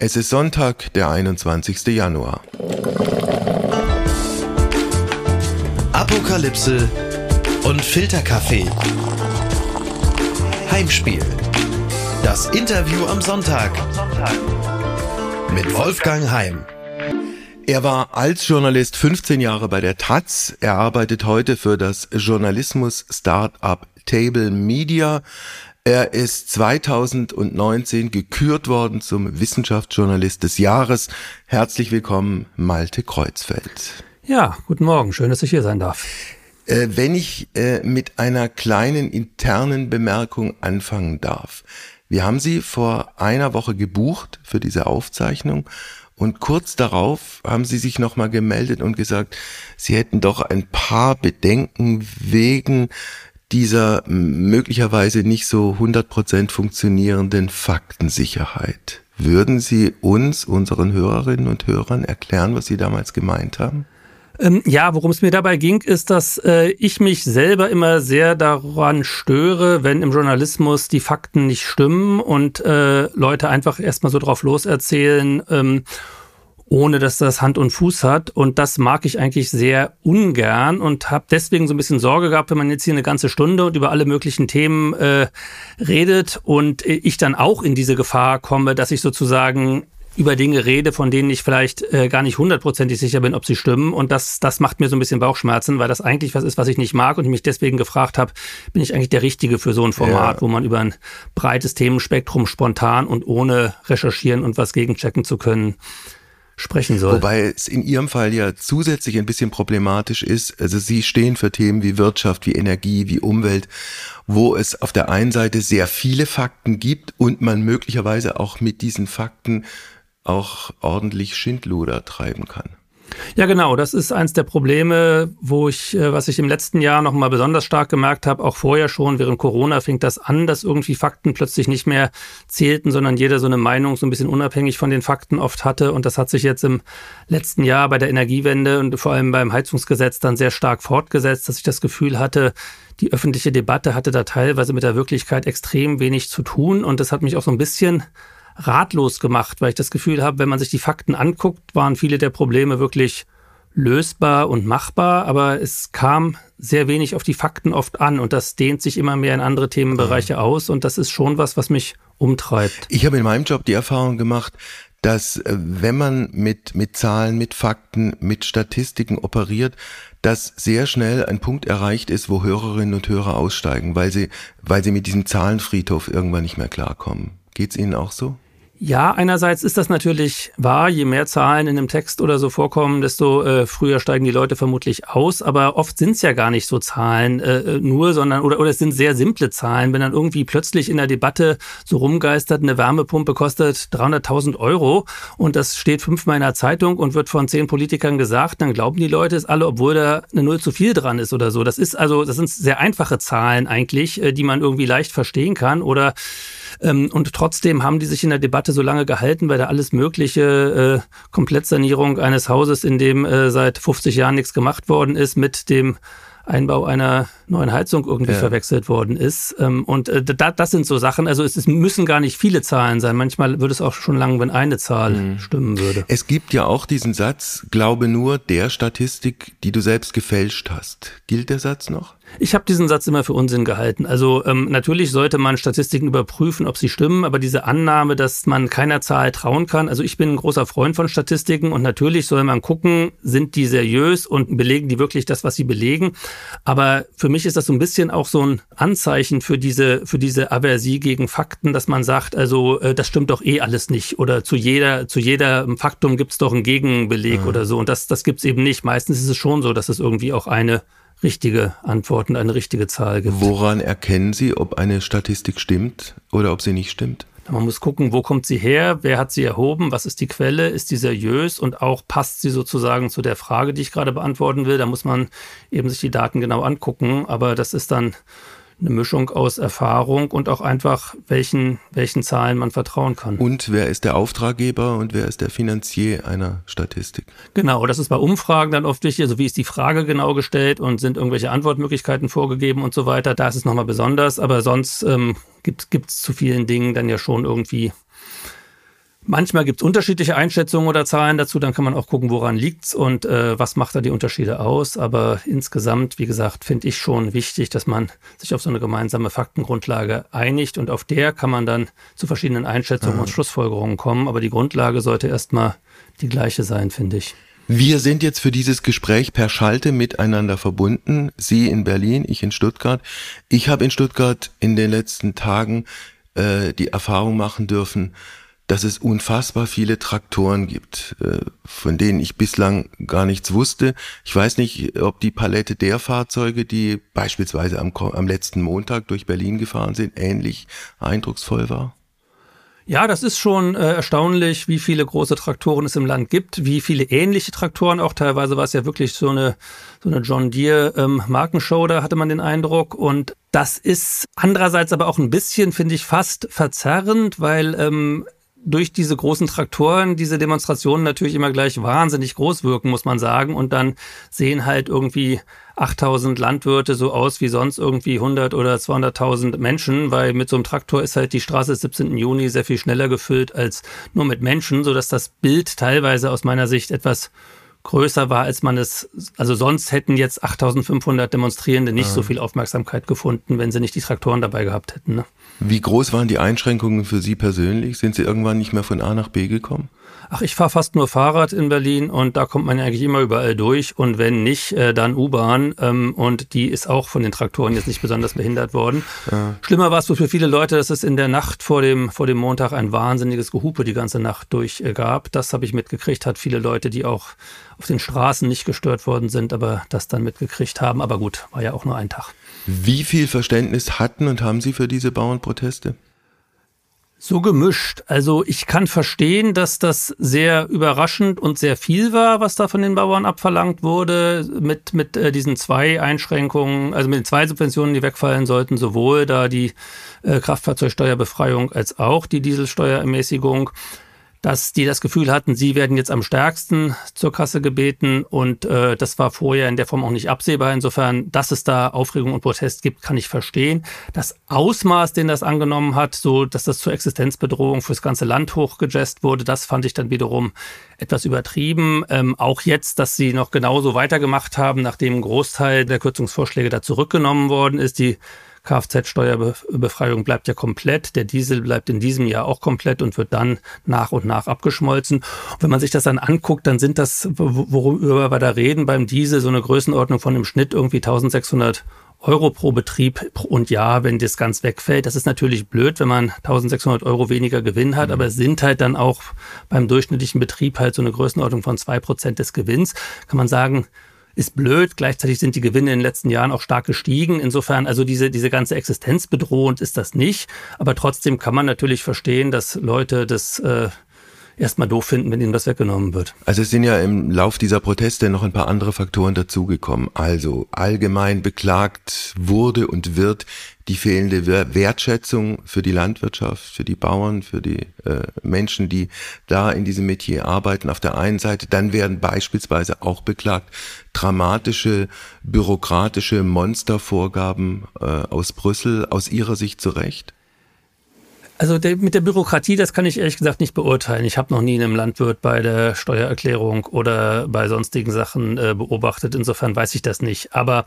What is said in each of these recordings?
Es ist Sonntag, der 21. Januar. Apokalypse und Filterkaffee. Heimspiel. Das Interview am Sonntag. Mit Wolfgang Heim. Er war als Journalist 15 Jahre bei der Taz. Er arbeitet heute für das Journalismus-Startup Table Media. Er ist 2019 gekürt worden zum Wissenschaftsjournalist des Jahres. Herzlich willkommen, Malte Kreuzfeld. Ja, guten Morgen. Schön, dass ich hier sein darf. Äh, wenn ich äh, mit einer kleinen internen Bemerkung anfangen darf. Wir haben Sie vor einer Woche gebucht für diese Aufzeichnung und kurz darauf haben Sie sich nochmal gemeldet und gesagt, Sie hätten doch ein paar Bedenken wegen dieser möglicherweise nicht so 100% funktionierenden Faktensicherheit. Würden Sie uns, unseren Hörerinnen und Hörern, erklären, was Sie damals gemeint haben? Ähm, ja, worum es mir dabei ging, ist, dass äh, ich mich selber immer sehr daran störe, wenn im Journalismus die Fakten nicht stimmen und äh, Leute einfach erstmal so drauf loserzählen. Ähm, ohne dass das Hand und Fuß hat. Und das mag ich eigentlich sehr ungern und habe deswegen so ein bisschen Sorge gehabt, wenn man jetzt hier eine ganze Stunde und über alle möglichen Themen äh, redet und ich dann auch in diese Gefahr komme, dass ich sozusagen über Dinge rede, von denen ich vielleicht äh, gar nicht hundertprozentig sicher bin, ob sie stimmen. Und das, das macht mir so ein bisschen Bauchschmerzen, weil das eigentlich was ist, was ich nicht mag und ich mich deswegen gefragt habe, bin ich eigentlich der Richtige für so ein Format, ja. wo man über ein breites Themenspektrum spontan und ohne recherchieren und was gegenchecken zu können sprechen soll. Wobei es in Ihrem Fall ja zusätzlich ein bisschen problematisch ist. Also Sie stehen für Themen wie Wirtschaft, wie Energie, wie Umwelt, wo es auf der einen Seite sehr viele Fakten gibt und man möglicherweise auch mit diesen Fakten auch ordentlich Schindluder treiben kann. Ja, genau. Das ist eins der Probleme, wo ich, äh, was ich im letzten Jahr noch mal besonders stark gemerkt habe, auch vorher schon, während Corona fing das an, dass irgendwie Fakten plötzlich nicht mehr zählten, sondern jeder so eine Meinung so ein bisschen unabhängig von den Fakten oft hatte. Und das hat sich jetzt im letzten Jahr bei der Energiewende und vor allem beim Heizungsgesetz dann sehr stark fortgesetzt, dass ich das Gefühl hatte, die öffentliche Debatte hatte da teilweise mit der Wirklichkeit extrem wenig zu tun. Und das hat mich auch so ein bisschen ratlos gemacht, weil ich das Gefühl habe, wenn man sich die Fakten anguckt, waren viele der Probleme wirklich lösbar und machbar, aber es kam sehr wenig auf die Fakten oft an und das dehnt sich immer mehr in andere Themenbereiche aus und das ist schon was, was mich umtreibt. Ich habe in meinem Job die Erfahrung gemacht, dass äh, wenn man mit, mit Zahlen, mit Fakten, mit Statistiken operiert, dass sehr schnell ein Punkt erreicht ist, wo Hörerinnen und Hörer aussteigen, weil sie, weil sie mit diesem Zahlenfriedhof irgendwann nicht mehr klarkommen. Geht's Ihnen auch so? Ja, einerseits ist das natürlich wahr. Je mehr Zahlen in einem Text oder so vorkommen, desto äh, früher steigen die Leute vermutlich aus. Aber oft sind es ja gar nicht so Zahlen äh, nur, sondern oder, oder es sind sehr simple Zahlen. Wenn dann irgendwie plötzlich in der Debatte so rumgeistert, eine Wärmepumpe kostet 300.000 Euro und das steht fünfmal in der Zeitung und wird von zehn Politikern gesagt, dann glauben die Leute es alle, obwohl da eine Null zu viel dran ist oder so. Das ist also, das sind sehr einfache Zahlen eigentlich, äh, die man irgendwie leicht verstehen kann oder und trotzdem haben die sich in der Debatte so lange gehalten, weil da alles mögliche äh, Komplettsanierung eines Hauses, in dem äh, seit 50 Jahren nichts gemacht worden ist, mit dem Einbau einer neuen Heizung irgendwie ja. verwechselt worden ist. Ähm, und äh, das sind so Sachen, also es müssen gar nicht viele Zahlen sein. Manchmal würde es auch schon lang, wenn eine Zahl mhm. stimmen würde. Es gibt ja auch diesen Satz, glaube nur der Statistik, die du selbst gefälscht hast. Gilt der Satz noch? Ich habe diesen Satz immer für Unsinn gehalten. Also ähm, natürlich sollte man Statistiken überprüfen, ob sie stimmen, aber diese Annahme, dass man keiner Zahl trauen kann, also ich bin ein großer Freund von Statistiken und natürlich soll man gucken, sind die seriös und belegen die wirklich das, was sie belegen. Aber für mich ist das so ein bisschen auch so ein Anzeichen für diese, für diese Aversie gegen Fakten, dass man sagt, also äh, das stimmt doch eh alles nicht oder zu jeder, zu jeder Faktum gibt es doch einen Gegenbeleg mhm. oder so. Und das, das gibt es eben nicht. Meistens ist es schon so, dass es irgendwie auch eine richtige Antworten, eine richtige Zahl gibt. Woran erkennen Sie, ob eine Statistik stimmt oder ob sie nicht stimmt? Man muss gucken, wo kommt sie her, wer hat sie erhoben, was ist die Quelle, ist die seriös und auch passt sie sozusagen zu der Frage, die ich gerade beantworten will. Da muss man eben sich die Daten genau angucken, aber das ist dann eine Mischung aus Erfahrung und auch einfach, welchen, welchen Zahlen man vertrauen kann. Und wer ist der Auftraggeber und wer ist der Finanzier einer Statistik? Genau, das ist bei Umfragen dann oft wichtig. Also wie ist die Frage genau gestellt und sind irgendwelche Antwortmöglichkeiten vorgegeben und so weiter. Da ist es nochmal besonders, aber sonst ähm, gibt es zu vielen Dingen dann ja schon irgendwie Manchmal gibt es unterschiedliche Einschätzungen oder Zahlen dazu, dann kann man auch gucken, woran liegt's und äh, was macht da die Unterschiede aus. Aber insgesamt, wie gesagt, finde ich schon wichtig, dass man sich auf so eine gemeinsame Faktengrundlage einigt und auf der kann man dann zu verschiedenen Einschätzungen mhm. und Schlussfolgerungen kommen. Aber die Grundlage sollte erstmal die gleiche sein, finde ich. Wir sind jetzt für dieses Gespräch per Schalte miteinander verbunden. Sie in Berlin, ich in Stuttgart. Ich habe in Stuttgart in den letzten Tagen äh, die Erfahrung machen dürfen, dass es unfassbar viele Traktoren gibt, äh, von denen ich bislang gar nichts wusste. Ich weiß nicht, ob die Palette der Fahrzeuge, die beispielsweise am, am letzten Montag durch Berlin gefahren sind, ähnlich eindrucksvoll war. Ja, das ist schon äh, erstaunlich, wie viele große Traktoren es im Land gibt, wie viele ähnliche Traktoren auch. Teilweise war es ja wirklich so eine, so eine John Deere ähm, Markenshow, da hatte man den Eindruck. Und das ist andererseits aber auch ein bisschen, finde ich, fast verzerrend, weil ähm, durch diese großen Traktoren diese Demonstrationen natürlich immer gleich wahnsinnig groß wirken, muss man sagen. Und dann sehen halt irgendwie 8000 Landwirte so aus wie sonst irgendwie 100 oder 200.000 Menschen, weil mit so einem Traktor ist halt die Straße des 17. Juni sehr viel schneller gefüllt als nur mit Menschen, so dass das Bild teilweise aus meiner Sicht etwas größer war, als man es, also sonst hätten jetzt 8500 Demonstrierende nicht ja. so viel Aufmerksamkeit gefunden, wenn sie nicht die Traktoren dabei gehabt hätten. Ne? Wie groß waren die Einschränkungen für Sie persönlich? Sind Sie irgendwann nicht mehr von A nach B gekommen? Ach, ich fahre fast nur Fahrrad in Berlin und da kommt man eigentlich immer überall durch und wenn nicht, äh, dann U-Bahn ähm, und die ist auch von den Traktoren jetzt nicht besonders behindert worden. Ja. Schlimmer war es für viele Leute, dass es in der Nacht vor dem, vor dem Montag ein wahnsinniges Gehupe die ganze Nacht durch äh, gab. Das habe ich mitgekriegt, hat viele Leute, die auch auf den Straßen nicht gestört worden sind, aber das dann mitgekriegt haben. Aber gut, war ja auch nur ein Tag. Wie viel Verständnis hatten und haben Sie für diese Bauernproteste? So gemischt. Also ich kann verstehen, dass das sehr überraschend und sehr viel war, was da von den Bauern abverlangt wurde, mit, mit äh, diesen zwei Einschränkungen, also mit den zwei Subventionen, die wegfallen sollten, sowohl da die äh, Kraftfahrzeugsteuerbefreiung als auch die Dieselsteuerermäßigung dass die das Gefühl hatten, sie werden jetzt am stärksten zur Kasse gebeten und äh, das war vorher in der Form auch nicht absehbar. Insofern, dass es da Aufregung und Protest gibt, kann ich verstehen. Das Ausmaß, den das angenommen hat, so dass das zur Existenzbedrohung fürs ganze Land hochgejazzt wurde, das fand ich dann wiederum etwas übertrieben. Ähm, auch jetzt, dass sie noch genauso weitergemacht haben, nachdem ein Großteil der Kürzungsvorschläge da zurückgenommen worden ist, die Kfz-Steuerbefreiung bleibt ja komplett. Der Diesel bleibt in diesem Jahr auch komplett und wird dann nach und nach abgeschmolzen. Und wenn man sich das dann anguckt, dann sind das, worüber wir da reden, beim Diesel so eine Größenordnung von im Schnitt irgendwie 1600 Euro pro Betrieb und ja, wenn das ganz wegfällt, das ist natürlich blöd, wenn man 1600 Euro weniger Gewinn hat, mhm. aber es sind halt dann auch beim durchschnittlichen Betrieb halt so eine Größenordnung von zwei Prozent des Gewinns. Kann man sagen, ist blöd. Gleichzeitig sind die Gewinne in den letzten Jahren auch stark gestiegen. Insofern, also diese, diese ganze Existenz bedrohend ist das nicht. Aber trotzdem kann man natürlich verstehen, dass Leute das äh, erstmal doof finden, wenn ihnen das weggenommen wird. Also es sind ja im Lauf dieser Proteste noch ein paar andere Faktoren dazugekommen. Also allgemein beklagt wurde und wird die fehlende Wertschätzung für die Landwirtschaft, für die Bauern, für die äh, Menschen, die da in diesem Metier arbeiten, auf der einen Seite. Dann werden beispielsweise auch beklagt dramatische bürokratische Monstervorgaben äh, aus Brüssel, aus Ihrer Sicht zu Recht? Also der, mit der Bürokratie, das kann ich ehrlich gesagt nicht beurteilen. Ich habe noch nie einen Landwirt bei der Steuererklärung oder bei sonstigen Sachen äh, beobachtet. Insofern weiß ich das nicht. Aber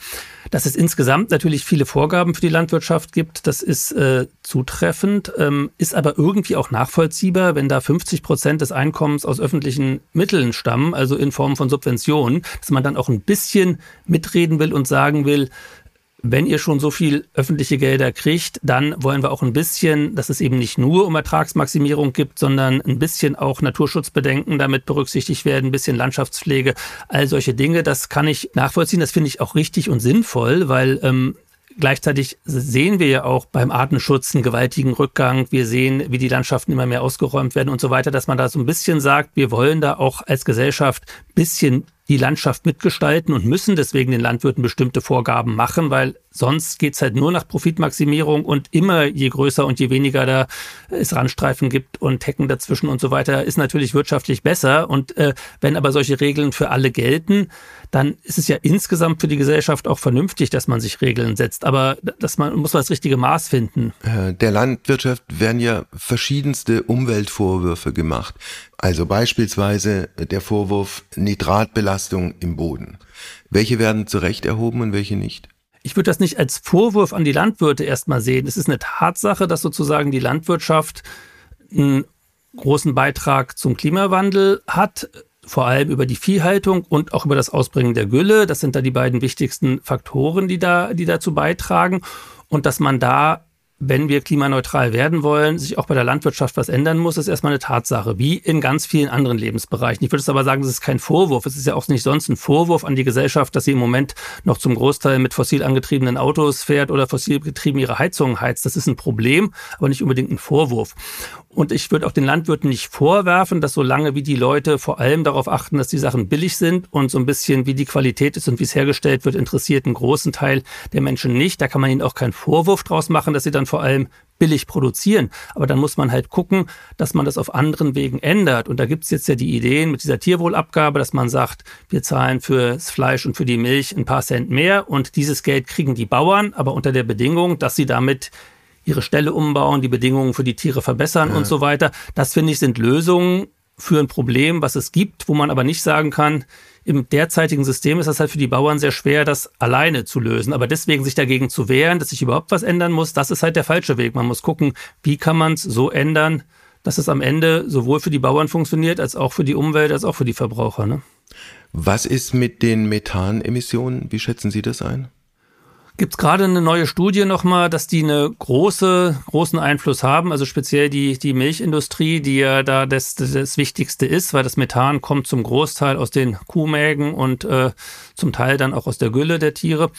dass es insgesamt natürlich viele Vorgaben für die Landwirtschaft gibt, das ist äh, zutreffend, ähm, ist aber irgendwie auch nachvollziehbar, wenn da 50 Prozent des Einkommens aus öffentlichen Mitteln stammen, also in Form von Subventionen, dass man dann auch ein bisschen mitreden will und sagen will, wenn ihr schon so viel öffentliche Gelder kriegt, dann wollen wir auch ein bisschen, dass es eben nicht nur um Ertragsmaximierung gibt, sondern ein bisschen auch Naturschutzbedenken damit berücksichtigt werden, ein bisschen Landschaftspflege, all solche Dinge. Das kann ich nachvollziehen. Das finde ich auch richtig und sinnvoll, weil ähm, Gleichzeitig sehen wir ja auch beim Artenschutz einen gewaltigen Rückgang. Wir sehen, wie die Landschaften immer mehr ausgeräumt werden und so weiter, dass man da so ein bisschen sagt, wir wollen da auch als Gesellschaft ein bisschen die Landschaft mitgestalten und müssen deswegen den Landwirten bestimmte Vorgaben machen, weil sonst geht's halt nur nach Profitmaximierung und immer je größer und je weniger da es Randstreifen gibt und Hecken dazwischen und so weiter, ist natürlich wirtschaftlich besser. Und äh, wenn aber solche Regeln für alle gelten, dann ist es ja insgesamt für die Gesellschaft auch vernünftig, dass man sich Regeln setzt. Aber dass man muss man das richtige Maß finden. Äh, der Landwirtschaft werden ja verschiedenste Umweltvorwürfe gemacht. Also beispielsweise der Vorwurf Nitratbelastung im Boden. Welche werden zu Recht erhoben und welche nicht? Ich würde das nicht als Vorwurf an die Landwirte erstmal sehen. Es ist eine Tatsache, dass sozusagen die Landwirtschaft einen großen Beitrag zum Klimawandel hat, vor allem über die Viehhaltung und auch über das Ausbringen der Gülle. Das sind da die beiden wichtigsten Faktoren, die da, die dazu beitragen. Und dass man da wenn wir klimaneutral werden wollen, sich auch bei der Landwirtschaft was ändern muss, ist erstmal eine Tatsache, wie in ganz vielen anderen Lebensbereichen. Ich würde es aber sagen, das ist kein Vorwurf. Es ist ja auch nicht sonst ein Vorwurf an die Gesellschaft, dass sie im Moment noch zum Großteil mit fossil angetriebenen Autos fährt oder fossil getrieben ihre Heizungen heizt. Das ist ein Problem, aber nicht unbedingt ein Vorwurf. Und ich würde auch den Landwirten nicht vorwerfen, dass solange wie die Leute vor allem darauf achten, dass die Sachen billig sind und so ein bisschen wie die Qualität ist und wie es hergestellt wird, interessiert einen großen Teil der Menschen nicht. Da kann man ihnen auch keinen Vorwurf draus machen, dass sie dann vor allem billig produzieren. Aber dann muss man halt gucken, dass man das auf anderen Wegen ändert. Und da gibt es jetzt ja die Ideen mit dieser Tierwohlabgabe, dass man sagt, wir zahlen fürs Fleisch und für die Milch ein paar Cent mehr und dieses Geld kriegen die Bauern, aber unter der Bedingung, dass sie damit ihre Ställe umbauen, die Bedingungen für die Tiere verbessern ja. und so weiter. Das finde ich sind Lösungen für ein Problem, was es gibt, wo man aber nicht sagen kann, im derzeitigen System ist das halt für die Bauern sehr schwer, das alleine zu lösen. Aber deswegen sich dagegen zu wehren, dass sich überhaupt was ändern muss, das ist halt der falsche Weg. Man muss gucken, wie kann man es so ändern, dass es am Ende sowohl für die Bauern funktioniert, als auch für die Umwelt, als auch für die Verbraucher. Ne? Was ist mit den Methanemissionen? Wie schätzen Sie das ein? Gibt es gerade eine neue Studie nochmal, dass die eine große, großen Einfluss haben, also speziell die, die Milchindustrie, die ja da das, das Wichtigste ist, weil das Methan kommt zum Großteil aus den Kuhmägen und äh, zum Teil dann auch aus der Gülle der Tiere.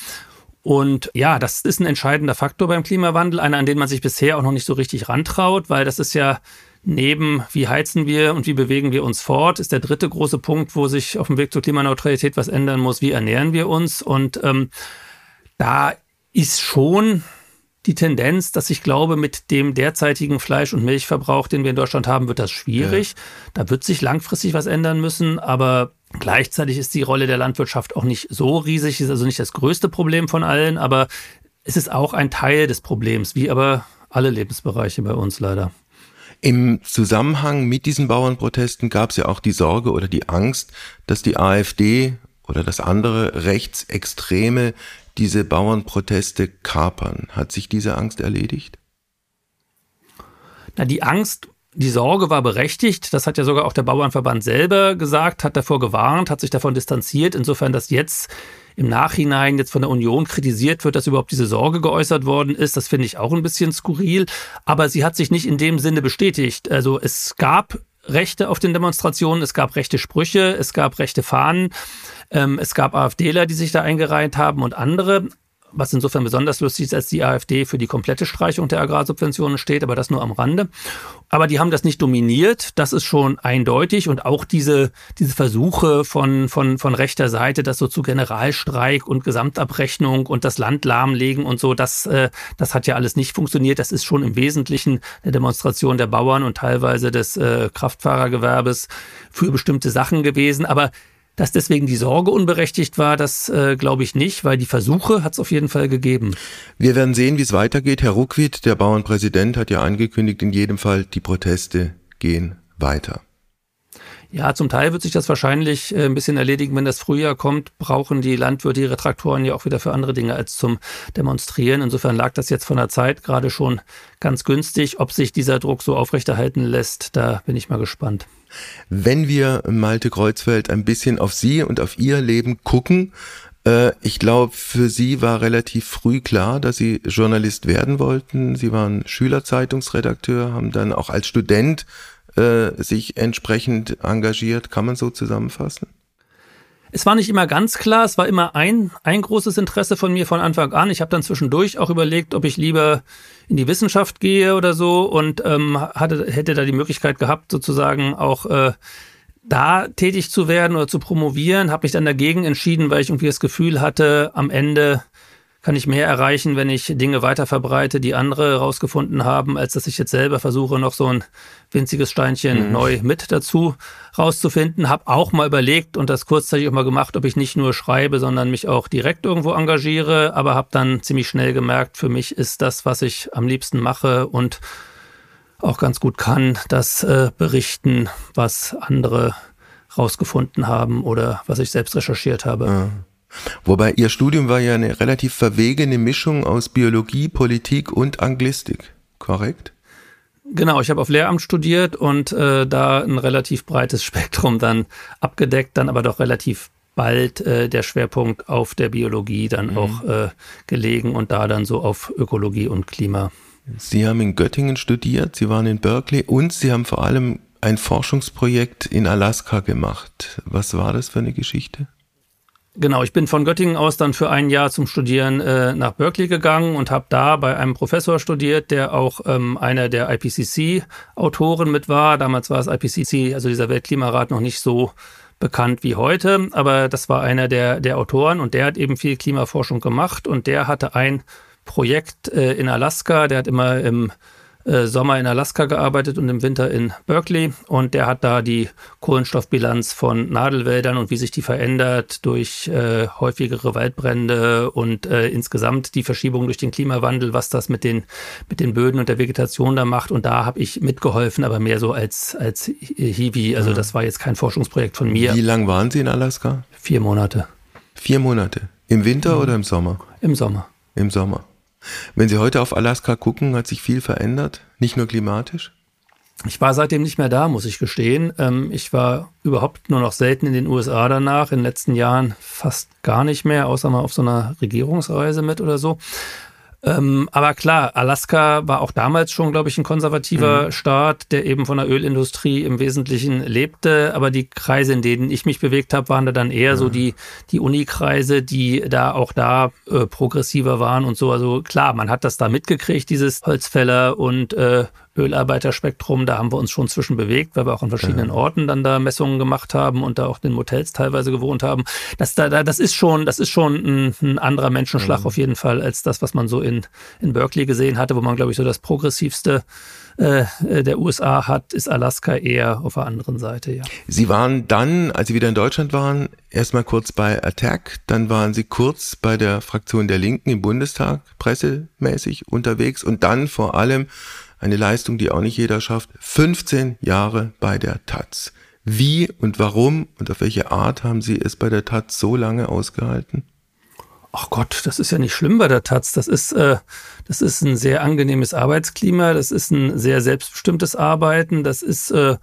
Und ja, das ist ein entscheidender Faktor beim Klimawandel, einer, an den man sich bisher auch noch nicht so richtig rantraut, weil das ist ja neben wie heizen wir und wie bewegen wir uns fort, ist der dritte große Punkt, wo sich auf dem Weg zur Klimaneutralität was ändern muss, wie ernähren wir uns. Und ähm, da ist schon die Tendenz, dass ich glaube, mit dem derzeitigen Fleisch- und Milchverbrauch, den wir in Deutschland haben, wird das schwierig. Ja. Da wird sich langfristig was ändern müssen, aber gleichzeitig ist die Rolle der Landwirtschaft auch nicht so riesig, ist also nicht das größte Problem von allen, aber es ist auch ein Teil des Problems, wie aber alle Lebensbereiche bei uns leider. Im Zusammenhang mit diesen Bauernprotesten gab es ja auch die Sorge oder die Angst, dass die AfD oder das andere Rechtsextreme diese Bauernproteste kapern. Hat sich diese Angst erledigt? Na, die Angst, die Sorge war berechtigt. Das hat ja sogar auch der Bauernverband selber gesagt, hat davor gewarnt, hat sich davon distanziert. Insofern, dass jetzt im Nachhinein jetzt von der Union kritisiert wird, dass überhaupt diese Sorge geäußert worden ist, das finde ich auch ein bisschen skurril. Aber sie hat sich nicht in dem Sinne bestätigt. Also es gab Rechte auf den Demonstrationen, es gab rechte Sprüche, es gab rechte Fahnen, ähm, es gab AfDler, die sich da eingereiht haben und andere was insofern besonders lustig ist, als die AfD für die komplette Streichung der Agrarsubventionen steht, aber das nur am Rande. Aber die haben das nicht dominiert, das ist schon eindeutig und auch diese, diese Versuche von, von, von rechter Seite, das so zu Generalstreik und Gesamtabrechnung und das Land lahmlegen und so, das, äh, das hat ja alles nicht funktioniert. Das ist schon im Wesentlichen eine Demonstration der Bauern und teilweise des äh, Kraftfahrergewerbes für bestimmte Sachen gewesen. Aber dass deswegen die Sorge unberechtigt war, das äh, glaube ich nicht, weil die Versuche hat es auf jeden Fall gegeben. Wir werden sehen, wie es weitergeht. Herr Ruckwied, der Bauernpräsident, hat ja angekündigt, in jedem Fall, die Proteste gehen weiter. Ja, zum Teil wird sich das wahrscheinlich äh, ein bisschen erledigen, wenn das Frühjahr kommt, brauchen die Landwirte ihre Traktoren ja auch wieder für andere Dinge als zum Demonstrieren. Insofern lag das jetzt von der Zeit gerade schon ganz günstig. Ob sich dieser Druck so aufrechterhalten lässt, da bin ich mal gespannt. Wenn wir, Malte Kreuzfeld, ein bisschen auf Sie und auf Ihr Leben gucken, äh, ich glaube, für Sie war relativ früh klar, dass Sie Journalist werden wollten. Sie waren Schülerzeitungsredakteur, haben dann auch als Student äh, sich entsprechend engagiert. Kann man so zusammenfassen? Es war nicht immer ganz klar, es war immer ein, ein großes Interesse von mir von Anfang an. Ich habe dann zwischendurch auch überlegt, ob ich lieber in die Wissenschaft gehe oder so und ähm, hatte, hätte da die Möglichkeit gehabt, sozusagen auch äh, da tätig zu werden oder zu promovieren, habe mich dann dagegen entschieden, weil ich irgendwie das Gefühl hatte, am Ende kann ich mehr erreichen, wenn ich Dinge weiter verbreite, die andere rausgefunden haben, als dass ich jetzt selber versuche, noch so ein winziges Steinchen mhm. neu mit dazu rauszufinden. Hab auch mal überlegt und das kurzzeitig auch mal gemacht, ob ich nicht nur schreibe, sondern mich auch direkt irgendwo engagiere, aber habe dann ziemlich schnell gemerkt, für mich ist das, was ich am liebsten mache und auch ganz gut kann, das äh, berichten, was andere rausgefunden haben oder was ich selbst recherchiert habe. Ja. Wobei Ihr Studium war ja eine relativ verwegene Mischung aus Biologie, Politik und Anglistik, korrekt? Genau, ich habe auf Lehramt studiert und äh, da ein relativ breites Spektrum dann abgedeckt, dann aber doch relativ bald äh, der Schwerpunkt auf der Biologie dann mhm. auch äh, gelegen und da dann so auf Ökologie und Klima. Sie haben in Göttingen studiert, Sie waren in Berkeley und Sie haben vor allem ein Forschungsprojekt in Alaska gemacht. Was war das für eine Geschichte? Genau, ich bin von Göttingen aus dann für ein Jahr zum Studieren äh, nach Berkeley gegangen und habe da bei einem Professor studiert, der auch ähm, einer der IPCC-Autoren mit war. Damals war es IPCC, also dieser Weltklimarat, noch nicht so bekannt wie heute, aber das war einer der, der Autoren und der hat eben viel Klimaforschung gemacht und der hatte ein Projekt äh, in Alaska, der hat immer im äh, Sommer in Alaska gearbeitet und im Winter in Berkeley. Und der hat da die Kohlenstoffbilanz von Nadelwäldern und wie sich die verändert durch äh, häufigere Waldbrände und äh, insgesamt die Verschiebung durch den Klimawandel, was das mit den, mit den Böden und der Vegetation da macht. Und da habe ich mitgeholfen, aber mehr so als, als Hiwi. Also das war jetzt kein Forschungsprojekt von mir. Wie lang waren Sie in Alaska? Vier Monate. Vier Monate. Im Winter mhm. oder im Sommer? Im Sommer. Im Sommer. Wenn Sie heute auf Alaska gucken, hat sich viel verändert, nicht nur klimatisch? Ich war seitdem nicht mehr da, muss ich gestehen. Ähm, ich war überhaupt nur noch selten in den USA danach, in den letzten Jahren fast gar nicht mehr, außer mal auf so einer Regierungsreise mit oder so. Ähm, aber klar, Alaska war auch damals schon, glaube ich, ein konservativer mhm. Staat, der eben von der Ölindustrie im Wesentlichen lebte. Aber die Kreise, in denen ich mich bewegt habe, waren da dann eher mhm. so die, die Unikreise, die da auch da äh, progressiver waren und so. Also klar, man hat das da mitgekriegt, dieses Holzfäller und äh, Ölarbeiterspektrum, da haben wir uns schon zwischen bewegt, weil wir auch an verschiedenen ja. Orten dann da Messungen gemacht haben und da auch in Motels teilweise gewohnt haben. Das, da, das ist schon, das ist schon ein, ein anderer Menschenschlag mhm. auf jeden Fall als das, was man so in, in Berkeley gesehen hatte, wo man, glaube ich, so das progressivste äh, der USA hat, ist Alaska eher auf der anderen Seite, ja. Sie waren dann, als Sie wieder in Deutschland waren, erstmal kurz bei Attack, dann waren Sie kurz bei der Fraktion der Linken im Bundestag, pressemäßig unterwegs und dann vor allem eine Leistung, die auch nicht jeder schafft. 15 Jahre bei der Taz. Wie und warum und auf welche Art haben Sie es bei der Taz so lange ausgehalten? Ach Gott, das ist ja nicht schlimm bei der Taz. Das ist, äh, das ist ein sehr angenehmes Arbeitsklima. Das ist ein sehr selbstbestimmtes Arbeiten. Das ist äh,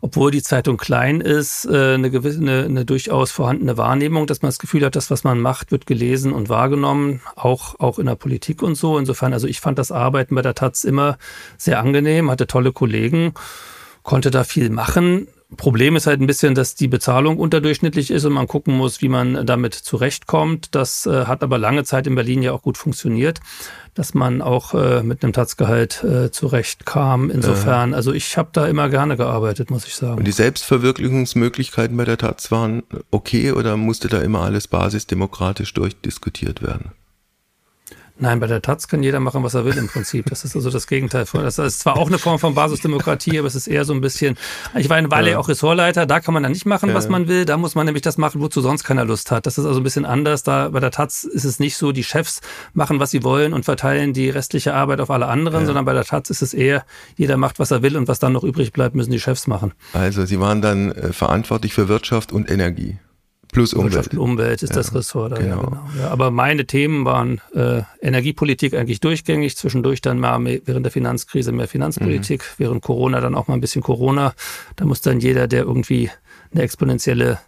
obwohl die Zeitung klein ist, äh, eine gewisse, eine, eine durchaus vorhandene Wahrnehmung, dass man das Gefühl hat, das, was man macht, wird gelesen und wahrgenommen, auch, auch in der Politik und so. Insofern, also ich fand das Arbeiten bei der Taz immer sehr angenehm, hatte tolle Kollegen, konnte da viel machen. Problem ist halt ein bisschen, dass die Bezahlung unterdurchschnittlich ist und man gucken muss, wie man damit zurechtkommt. Das äh, hat aber lange Zeit in Berlin ja auch gut funktioniert, dass man auch äh, mit einem Tatzgehalt äh, zurechtkam. Insofern, also ich habe da immer gerne gearbeitet, muss ich sagen. Und die Selbstverwirklichungsmöglichkeiten bei der Taz waren okay oder musste da immer alles basisdemokratisch durchdiskutiert werden? Nein, bei der Taz kann jeder machen, was er will im Prinzip. Das ist also das Gegenteil von. Das ist zwar auch eine Form von Basisdemokratie, aber es ist eher so ein bisschen. Ich war eine Weile ja. auch Ressortleiter, da kann man dann nicht machen, ja. was man will. Da muss man nämlich das machen, wozu sonst keiner Lust hat. Das ist also ein bisschen anders. Da bei der Taz ist es nicht so, die Chefs machen, was sie wollen und verteilen die restliche Arbeit auf alle anderen, ja. sondern bei der Taz ist es eher, jeder macht, was er will und was dann noch übrig bleibt, müssen die Chefs machen. Also Sie waren dann äh, verantwortlich für Wirtschaft und Energie. Plus Umwelt. Wirtschaft und Umwelt ist ja, das Ressort. Da, genau. Ja, genau. Ja, aber meine Themen waren äh, Energiepolitik eigentlich durchgängig, zwischendurch dann mal während der Finanzkrise mehr Finanzpolitik, mhm. während Corona dann auch mal ein bisschen Corona. Da muss dann jeder, der irgendwie eine exponentielle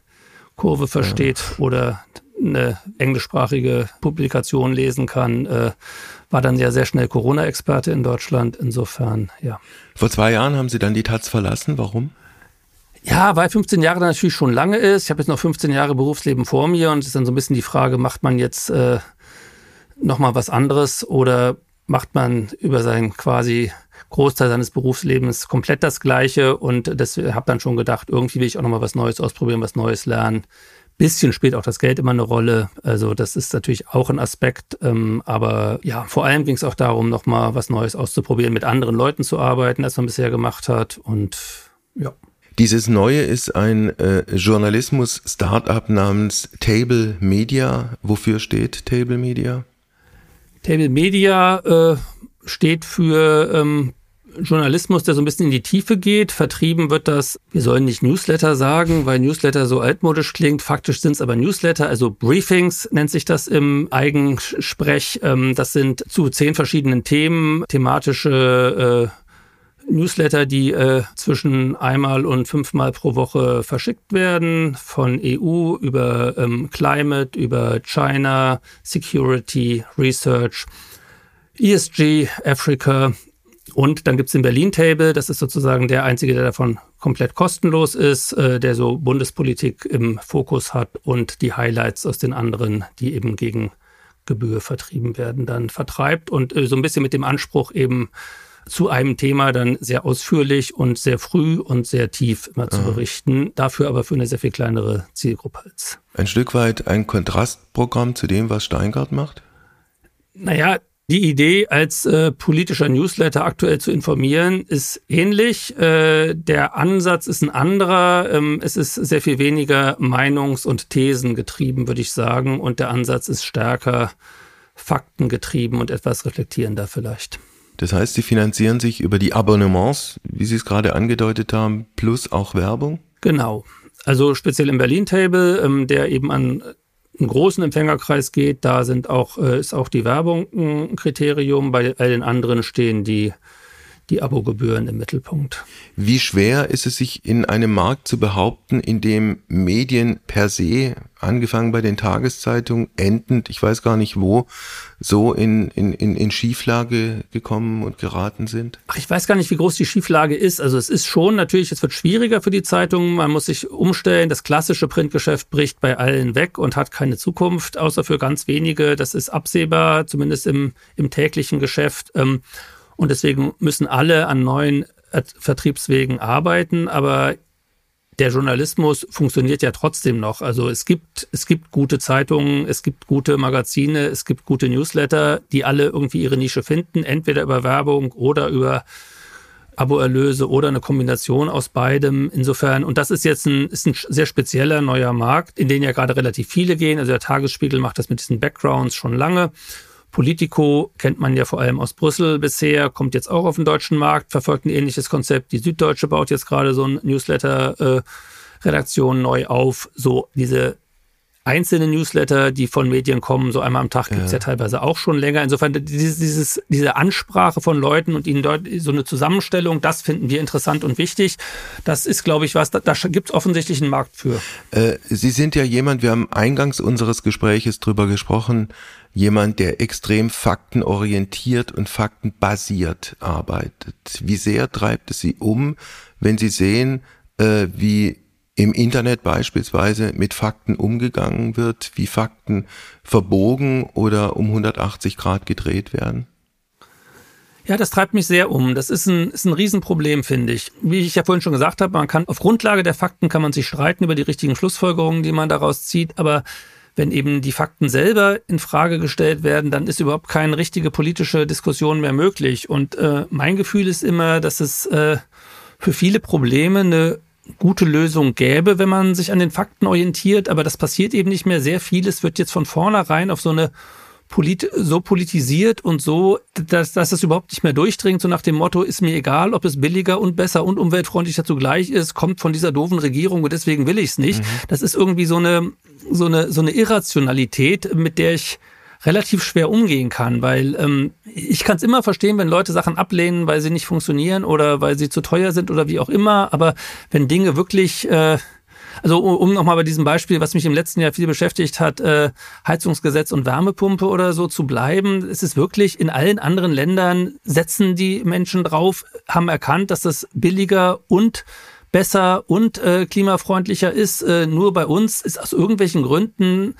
Kurve versteht oder eine englischsprachige Publikation lesen kann, äh, war dann ja sehr schnell Corona-Experte in Deutschland. Insofern, ja. Vor zwei Jahren haben Sie dann die Taz verlassen. Warum? Ja, weil 15 Jahre natürlich schon lange ist. Ich habe jetzt noch 15 Jahre Berufsleben vor mir und es ist dann so ein bisschen die Frage, macht man jetzt äh, nochmal was anderes oder macht man über seinen quasi Großteil seines Berufslebens komplett das Gleiche und das habe dann schon gedacht, irgendwie will ich auch nochmal was Neues ausprobieren, was Neues lernen. Bisschen spielt auch das Geld immer eine Rolle. Also das ist natürlich auch ein Aspekt. Ähm, aber ja, vor allem ging es auch darum, nochmal was Neues auszuprobieren, mit anderen Leuten zu arbeiten, als man bisher gemacht hat. Und ja. Dieses Neue ist ein äh, Journalismus-Startup namens Table Media. Wofür steht Table Media? Table Media äh, steht für ähm, Journalismus, der so ein bisschen in die Tiefe geht. Vertrieben wird das, wir sollen nicht Newsletter sagen, weil Newsletter so altmodisch klingt. Faktisch sind es aber Newsletter, also Briefings nennt sich das im Eigensprech. Ähm, das sind zu zehn verschiedenen Themen, thematische äh, Newsletter, die äh, zwischen einmal und fünfmal pro Woche verschickt werden, von EU über ähm, Climate, über China, Security, Research, ESG, Africa und dann gibt's den Berlin-Table, das ist sozusagen der einzige, der davon komplett kostenlos ist, äh, der so Bundespolitik im Fokus hat und die Highlights aus den anderen, die eben gegen Gebühr vertrieben werden, dann vertreibt. Und äh, so ein bisschen mit dem Anspruch eben zu einem Thema dann sehr ausführlich und sehr früh und sehr tief immer zu berichten, dafür aber für eine sehr viel kleinere Zielgruppe als. Ein Stück weit ein Kontrastprogramm zu dem, was Steingart macht? Naja, die Idee, als äh, politischer Newsletter aktuell zu informieren, ist ähnlich. Äh, der Ansatz ist ein anderer. Ähm, es ist sehr viel weniger Meinungs- und Thesen getrieben, würde ich sagen. Und der Ansatz ist stärker faktengetrieben und etwas reflektierender vielleicht. Das heißt, Sie finanzieren sich über die Abonnements, wie Sie es gerade angedeutet haben, plus auch Werbung? Genau. Also speziell im Berlin-Table, ähm, der eben an einen großen Empfängerkreis geht, da sind auch, äh, ist auch die Werbung ein Kriterium. Bei all den anderen stehen die die Abogebühren im Mittelpunkt. Wie schwer ist es sich in einem Markt zu behaupten, in dem Medien per se, angefangen bei den Tageszeitungen, endend, ich weiß gar nicht wo, so in, in, in, in Schieflage gekommen und geraten sind? Ach, ich weiß gar nicht, wie groß die Schieflage ist. Also es ist schon natürlich, es wird schwieriger für die Zeitungen. Man muss sich umstellen. Das klassische Printgeschäft bricht bei allen weg und hat keine Zukunft, außer für ganz wenige. Das ist absehbar, zumindest im, im täglichen Geschäft. Ähm, und deswegen müssen alle an neuen Vertriebswegen arbeiten, aber der Journalismus funktioniert ja trotzdem noch. Also es gibt, es gibt gute Zeitungen, es gibt gute Magazine, es gibt gute Newsletter, die alle irgendwie ihre Nische finden, entweder über Werbung oder über Aboerlöse oder eine Kombination aus beidem. Insofern, und das ist jetzt ein, ist ein sehr spezieller neuer Markt, in den ja gerade relativ viele gehen. Also der Tagesspiegel macht das mit diesen Backgrounds schon lange. Politico kennt man ja vor allem aus Brüssel bisher, kommt jetzt auch auf den deutschen Markt, verfolgt ein ähnliches Konzept. Die Süddeutsche baut jetzt gerade so ein Newsletter-Redaktion äh, neu auf. So diese einzelne Newsletter, die von Medien kommen, so einmal am Tag gibt's ja. ja teilweise auch schon länger. Insofern dieses, dieses, diese Ansprache von Leuten und ihnen dort so eine Zusammenstellung, das finden wir interessant und wichtig. Das ist, glaube ich, was, da, da gibt's offensichtlich einen Markt für. Äh, Sie sind ja jemand, wir haben eingangs unseres Gespräches drüber gesprochen, jemand, der extrem faktenorientiert und faktenbasiert arbeitet. Wie sehr treibt es Sie um, wenn Sie sehen, äh, wie im Internet beispielsweise mit Fakten umgegangen wird, wie Fakten verbogen oder um 180 Grad gedreht werden? Ja, das treibt mich sehr um. Das ist ein, ist ein Riesenproblem, finde ich. Wie ich ja vorhin schon gesagt habe, man kann auf Grundlage der Fakten kann man sich streiten über die richtigen Schlussfolgerungen, die man daraus zieht, aber wenn eben die Fakten selber in Frage gestellt werden, dann ist überhaupt keine richtige politische Diskussion mehr möglich. Und äh, mein Gefühl ist immer, dass es äh, für viele Probleme eine gute Lösung gäbe, wenn man sich an den Fakten orientiert, aber das passiert eben nicht mehr. Sehr vieles wird jetzt von vornherein auf so eine polit so politisiert und so, dass, dass es überhaupt nicht mehr durchdringt, so nach dem Motto, ist mir egal, ob es billiger und besser und umweltfreundlicher zugleich ist, kommt von dieser doofen Regierung und deswegen will ich es nicht. Mhm. Das ist irgendwie so eine, so eine, so eine Irrationalität, mit der ich relativ schwer umgehen kann, weil ähm, ich kann es immer verstehen, wenn Leute Sachen ablehnen, weil sie nicht funktionieren oder weil sie zu teuer sind oder wie auch immer. Aber wenn Dinge wirklich äh, also um nochmal bei diesem Beispiel, was mich im letzten Jahr viel beschäftigt hat, äh, Heizungsgesetz und Wärmepumpe oder so zu bleiben, es ist wirklich in allen anderen Ländern setzen die Menschen drauf, haben erkannt, dass das billiger und besser und äh, klimafreundlicher ist. Äh, nur bei uns ist aus irgendwelchen Gründen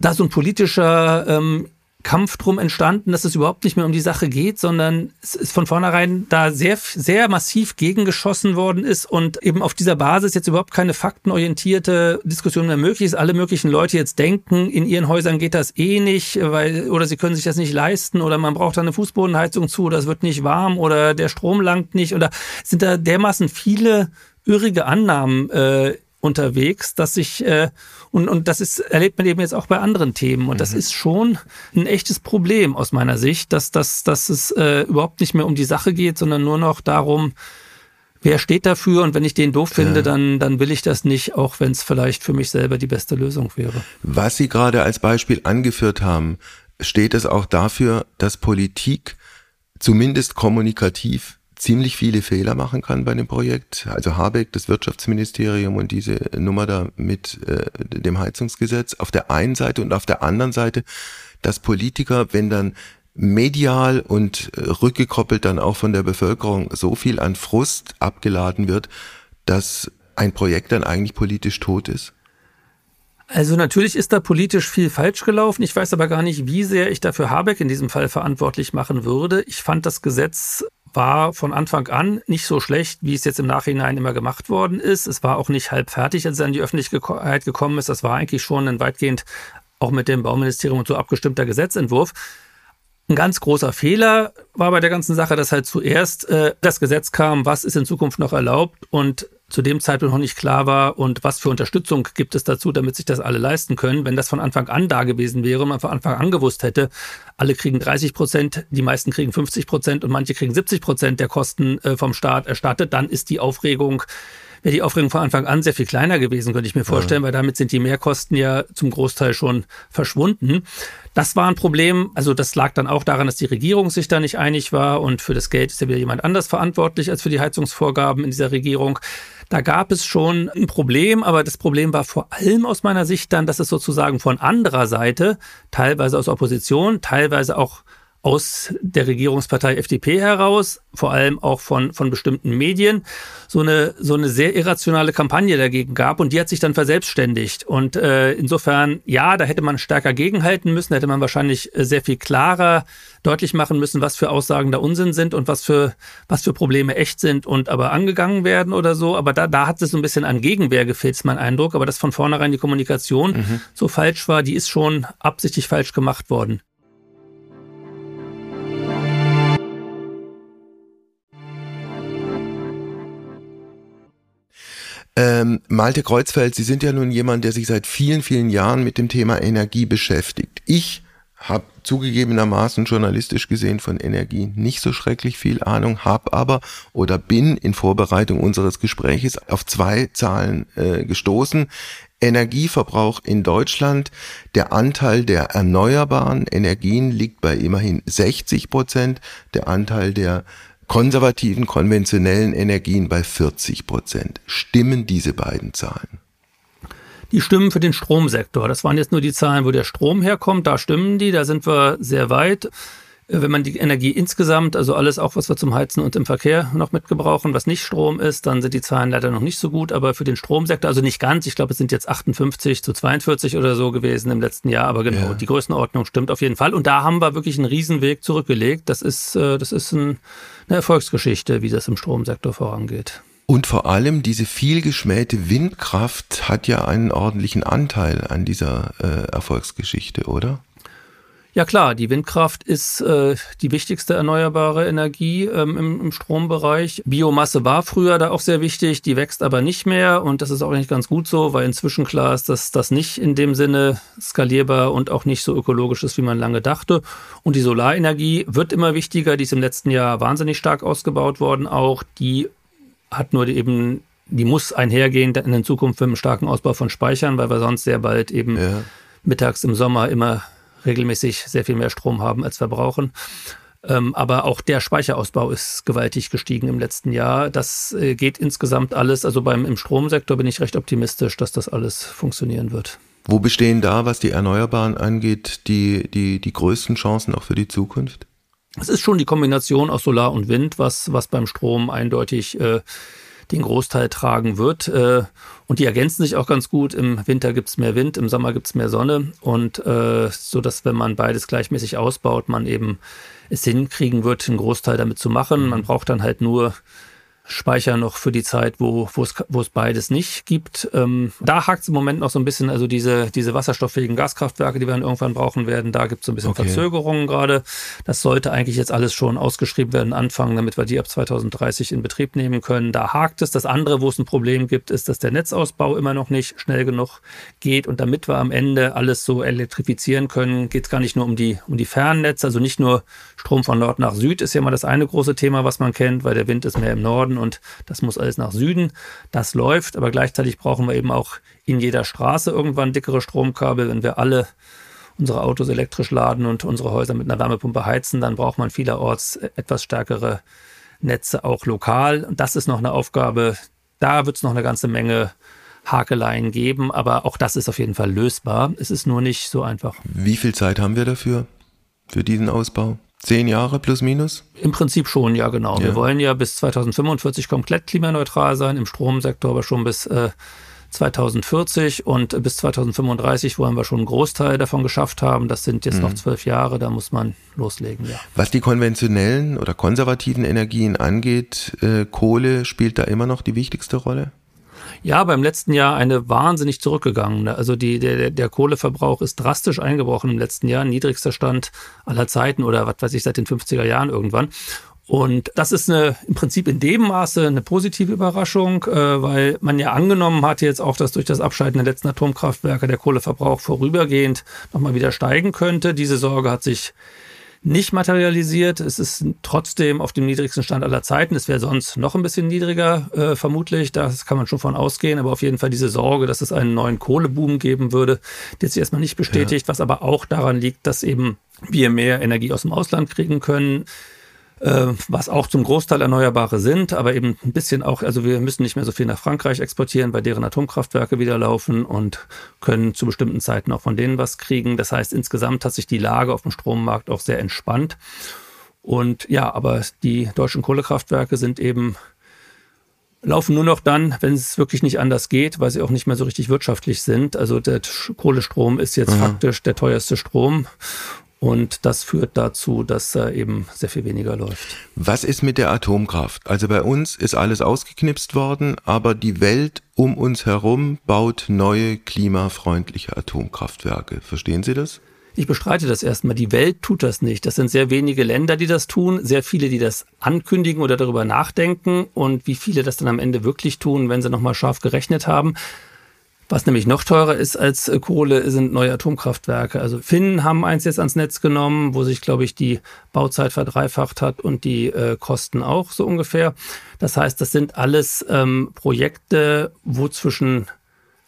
da so ein politischer ähm, Kampf drum entstanden, dass es überhaupt nicht mehr um die Sache geht, sondern es ist von vornherein da sehr, sehr massiv gegengeschossen worden ist und eben auf dieser Basis jetzt überhaupt keine faktenorientierte Diskussion mehr möglich ist. Alle möglichen Leute jetzt denken, in ihren Häusern geht das eh nicht, weil, oder sie können sich das nicht leisten oder man braucht da eine Fußbodenheizung zu oder es wird nicht warm oder der Strom langt nicht oder sind da dermaßen viele irrige Annahmen äh, unterwegs, dass sich äh, und, und das ist, erlebt man eben jetzt auch bei anderen Themen. Und mhm. das ist schon ein echtes Problem aus meiner Sicht, dass, dass, dass es äh, überhaupt nicht mehr um die Sache geht, sondern nur noch darum, wer steht dafür und wenn ich den doof finde, dann, dann will ich das nicht, auch wenn es vielleicht für mich selber die beste Lösung wäre. Was Sie gerade als Beispiel angeführt haben, steht es auch dafür, dass Politik zumindest kommunikativ ziemlich viele Fehler machen kann bei dem Projekt. Also Habeck, das Wirtschaftsministerium und diese Nummer da mit äh, dem Heizungsgesetz auf der einen Seite und auf der anderen Seite, dass Politiker, wenn dann medial und äh, rückgekoppelt dann auch von der Bevölkerung so viel an Frust abgeladen wird, dass ein Projekt dann eigentlich politisch tot ist? Also natürlich ist da politisch viel falsch gelaufen. Ich weiß aber gar nicht, wie sehr ich dafür Habeck in diesem Fall verantwortlich machen würde. Ich fand das Gesetz war von Anfang an nicht so schlecht, wie es jetzt im Nachhinein immer gemacht worden ist. Es war auch nicht halb fertig, als es an die Öffentlichkeit gekommen ist. Das war eigentlich schon ein weitgehend auch mit dem Bauministerium und so abgestimmter Gesetzentwurf. Ein ganz großer Fehler war bei der ganzen Sache, dass halt zuerst äh, das Gesetz kam, was ist in Zukunft noch erlaubt und zu dem Zeitpunkt noch nicht klar war und was für Unterstützung gibt es dazu, damit sich das alle leisten können. Wenn das von Anfang an da gewesen wäre man von Anfang an gewusst hätte, alle kriegen 30 Prozent, die meisten kriegen 50 Prozent und manche kriegen 70 Prozent der Kosten äh, vom Staat erstattet, dann ist die Aufregung wäre die Aufregung von Anfang an sehr viel kleiner gewesen, könnte ich mir vorstellen, ja. weil damit sind die Mehrkosten ja zum Großteil schon verschwunden. Das war ein Problem. Also das lag dann auch daran, dass die Regierung sich da nicht einig war und für das Geld ist ja wieder jemand anders verantwortlich als für die Heizungsvorgaben in dieser Regierung. Da gab es schon ein Problem, aber das Problem war vor allem aus meiner Sicht dann, dass es sozusagen von anderer Seite, teilweise aus Opposition, teilweise auch aus der Regierungspartei FDP heraus, vor allem auch von, von bestimmten Medien, so eine, so eine sehr irrationale Kampagne dagegen gab und die hat sich dann verselbstständigt. Und äh, insofern, ja, da hätte man stärker gegenhalten müssen, hätte man wahrscheinlich äh, sehr viel klarer deutlich machen müssen, was für Aussagen da Unsinn sind und was für, was für Probleme echt sind und aber angegangen werden oder so. Aber da, da hat es so ein bisschen an Gegenwehr gefehlt, ist mein Eindruck. Aber dass von vornherein die Kommunikation mhm. so falsch war, die ist schon absichtlich falsch gemacht worden. Ähm, Malte Kreuzfeld, Sie sind ja nun jemand, der sich seit vielen, vielen Jahren mit dem Thema Energie beschäftigt. Ich habe zugegebenermaßen journalistisch gesehen von Energie nicht so schrecklich viel Ahnung, habe aber oder bin in Vorbereitung unseres Gespräches auf zwei Zahlen äh, gestoßen. Energieverbrauch in Deutschland, der Anteil der erneuerbaren Energien liegt bei immerhin 60 Prozent, der Anteil der konservativen, konventionellen Energien bei 40 Prozent. Stimmen diese beiden Zahlen? Die stimmen für den Stromsektor. Das waren jetzt nur die Zahlen, wo der Strom herkommt. Da stimmen die. Da sind wir sehr weit. Wenn man die Energie insgesamt, also alles auch, was wir zum Heizen und im Verkehr noch mitgebrauchen, was nicht Strom ist, dann sind die Zahlen leider noch nicht so gut. Aber für den Stromsektor, also nicht ganz, ich glaube, es sind jetzt 58 zu 42 oder so gewesen im letzten Jahr. Aber genau, ja. die Größenordnung stimmt auf jeden Fall. Und da haben wir wirklich einen Riesenweg zurückgelegt. Das ist, äh, das ist ein, eine Erfolgsgeschichte, wie das im Stromsektor vorangeht. Und vor allem diese vielgeschmähte Windkraft hat ja einen ordentlichen Anteil an dieser äh, Erfolgsgeschichte, oder? Ja klar, die Windkraft ist äh, die wichtigste erneuerbare Energie ähm, im, im, Strombereich. Biomasse war früher da auch sehr wichtig, die wächst aber nicht mehr und das ist auch nicht ganz gut so, weil inzwischen klar ist, dass das nicht in dem Sinne skalierbar und auch nicht so ökologisch ist, wie man lange dachte. Und die Solarenergie wird immer wichtiger, die ist im letzten Jahr wahnsinnig stark ausgebaut worden auch. Die hat nur eben die muss einhergehen in der Zukunft mit einem starken Ausbau von Speichern, weil wir sonst sehr bald eben ja. mittags im Sommer immer regelmäßig sehr viel mehr Strom haben als verbrauchen. Ähm, aber auch der Speicherausbau ist gewaltig gestiegen im letzten Jahr. Das äh, geht insgesamt alles. Also beim im Stromsektor bin ich recht optimistisch, dass das alles funktionieren wird. Wo bestehen da, was die Erneuerbaren angeht, die, die, die größten Chancen auch für die Zukunft? Es ist schon die Kombination aus Solar und Wind, was, was beim Strom eindeutig äh, den Großteil tragen wird. Äh, und die ergänzen sich auch ganz gut. Im Winter gibt es mehr Wind, im Sommer gibt es mehr Sonne. Und äh, so dass, wenn man beides gleichmäßig ausbaut, man eben es hinkriegen wird, einen Großteil damit zu machen. Man braucht dann halt nur Speicher noch für die Zeit, wo, wo, es, wo es beides nicht gibt. Ähm, da hakt es im Moment noch so ein bisschen, also diese, diese wasserstofffähigen Gaskraftwerke, die wir dann irgendwann brauchen werden, da gibt es so ein bisschen okay. Verzögerungen gerade. Das sollte eigentlich jetzt alles schon ausgeschrieben werden, anfangen, damit wir die ab 2030 in Betrieb nehmen können. Da hakt es. Das andere, wo es ein Problem gibt, ist, dass der Netzausbau immer noch nicht schnell genug geht. Und damit wir am Ende alles so elektrifizieren können, geht es gar nicht nur um die, um die Fernnetze, also nicht nur Strom von Nord nach Süd ist ja mal das eine große Thema, was man kennt, weil der Wind ist mehr im Norden und das muss alles nach Süden. Das läuft, aber gleichzeitig brauchen wir eben auch in jeder Straße irgendwann dickere Stromkabel. Wenn wir alle unsere Autos elektrisch laden und unsere Häuser mit einer Wärmepumpe heizen, dann braucht man vielerorts etwas stärkere Netze auch lokal. Und das ist noch eine Aufgabe. Da wird es noch eine ganze Menge Hakeleien geben, aber auch das ist auf jeden Fall lösbar. Es ist nur nicht so einfach. Wie viel Zeit haben wir dafür, für diesen Ausbau? Zehn Jahre plus minus? Im Prinzip schon, ja genau. Ja. Wir wollen ja bis 2045 komplett klimaneutral sein, im Stromsektor aber schon bis äh, 2040 und bis 2035 wollen wir schon einen Großteil davon geschafft haben. Das sind jetzt mhm. noch zwölf Jahre, da muss man loslegen. Ja. Was die konventionellen oder konservativen Energien angeht, äh, Kohle spielt da immer noch die wichtigste Rolle? Ja, beim letzten Jahr eine wahnsinnig zurückgegangene. Also die, der, der Kohleverbrauch ist drastisch eingebrochen im letzten Jahr, niedrigster Stand aller Zeiten oder was weiß ich, seit den 50er Jahren irgendwann. Und das ist eine, im Prinzip in dem Maße eine positive Überraschung, äh, weil man ja angenommen hat jetzt auch, dass durch das Abschalten der letzten Atomkraftwerke der Kohleverbrauch vorübergehend nochmal wieder steigen könnte. Diese Sorge hat sich nicht materialisiert. Es ist trotzdem auf dem niedrigsten Stand aller Zeiten. Es wäre sonst noch ein bisschen niedriger, äh, vermutlich. Das kann man schon von ausgehen. Aber auf jeden Fall diese Sorge, dass es einen neuen Kohleboom geben würde, die hat sich erstmal nicht bestätigt, ja. was aber auch daran liegt, dass eben wir mehr Energie aus dem Ausland kriegen können was auch zum Großteil Erneuerbare sind, aber eben ein bisschen auch, also wir müssen nicht mehr so viel nach Frankreich exportieren, weil deren Atomkraftwerke wieder laufen und können zu bestimmten Zeiten auch von denen was kriegen. Das heißt, insgesamt hat sich die Lage auf dem Strommarkt auch sehr entspannt. Und ja, aber die deutschen Kohlekraftwerke sind eben laufen nur noch dann, wenn es wirklich nicht anders geht, weil sie auch nicht mehr so richtig wirtschaftlich sind. Also der Kohlestrom ist jetzt mhm. faktisch der teuerste Strom und das führt dazu, dass er eben sehr viel weniger läuft. Was ist mit der Atomkraft? Also bei uns ist alles ausgeknipst worden, aber die Welt um uns herum baut neue klimafreundliche Atomkraftwerke. Verstehen Sie das? Ich bestreite das erstmal. Die Welt tut das nicht. Das sind sehr wenige Länder, die das tun, sehr viele, die das ankündigen oder darüber nachdenken und wie viele das dann am Ende wirklich tun, wenn sie nochmal scharf gerechnet haben. Was nämlich noch teurer ist als äh, Kohle, sind neue Atomkraftwerke. Also Finnen haben eins jetzt ans Netz genommen, wo sich, glaube ich, die Bauzeit verdreifacht hat und die äh, Kosten auch so ungefähr. Das heißt, das sind alles ähm, Projekte, wo zwischen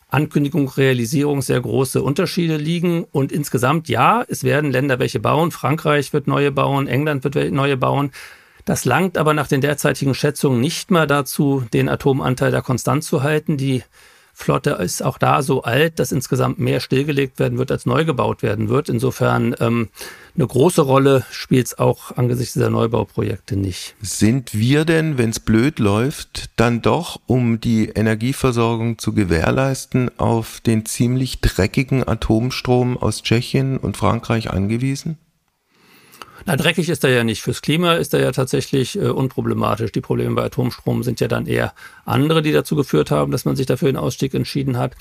Ankündigung, Realisierung sehr große Unterschiede liegen. Und insgesamt, ja, es werden Länder welche bauen. Frankreich wird neue bauen, England wird neue bauen. Das langt aber nach den derzeitigen Schätzungen nicht mehr dazu, den Atomanteil da konstant zu halten. Die Flotte ist auch da so alt, dass insgesamt mehr stillgelegt werden wird, als neu gebaut werden wird. Insofern ähm, eine große Rolle spielt es auch angesichts dieser Neubauprojekte nicht. Sind wir denn, wenn es blöd läuft, dann doch, um die Energieversorgung zu gewährleisten, auf den ziemlich dreckigen Atomstrom aus Tschechien und Frankreich angewiesen? Na, dreckig ist er ja nicht. Fürs Klima ist er ja tatsächlich äh, unproblematisch. Die Probleme bei Atomstrom sind ja dann eher andere, die dazu geführt haben, dass man sich dafür den Ausstieg entschieden hat.